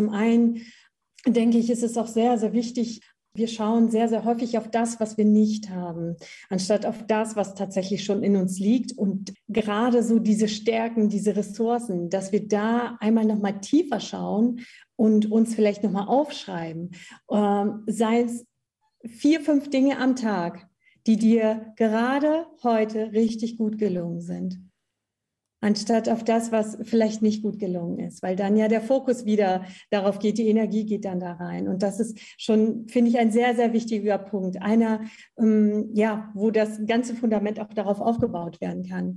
zum einen denke ich, ist es auch sehr, sehr wichtig, wir schauen sehr, sehr häufig auf das, was wir nicht haben, anstatt auf das, was tatsächlich schon in uns liegt. Und gerade so diese Stärken, diese Ressourcen, dass wir da einmal nochmal tiefer schauen und uns vielleicht nochmal aufschreiben. Ähm, sei es vier, fünf Dinge am Tag, die dir gerade heute richtig gut gelungen sind anstatt auf das, was vielleicht nicht gut gelungen ist, weil dann ja der Fokus wieder darauf geht, die Energie geht dann da rein. Und das ist schon, finde ich, ein sehr, sehr wichtiger Punkt. Einer, ähm, ja, wo das ganze Fundament auch darauf aufgebaut werden kann.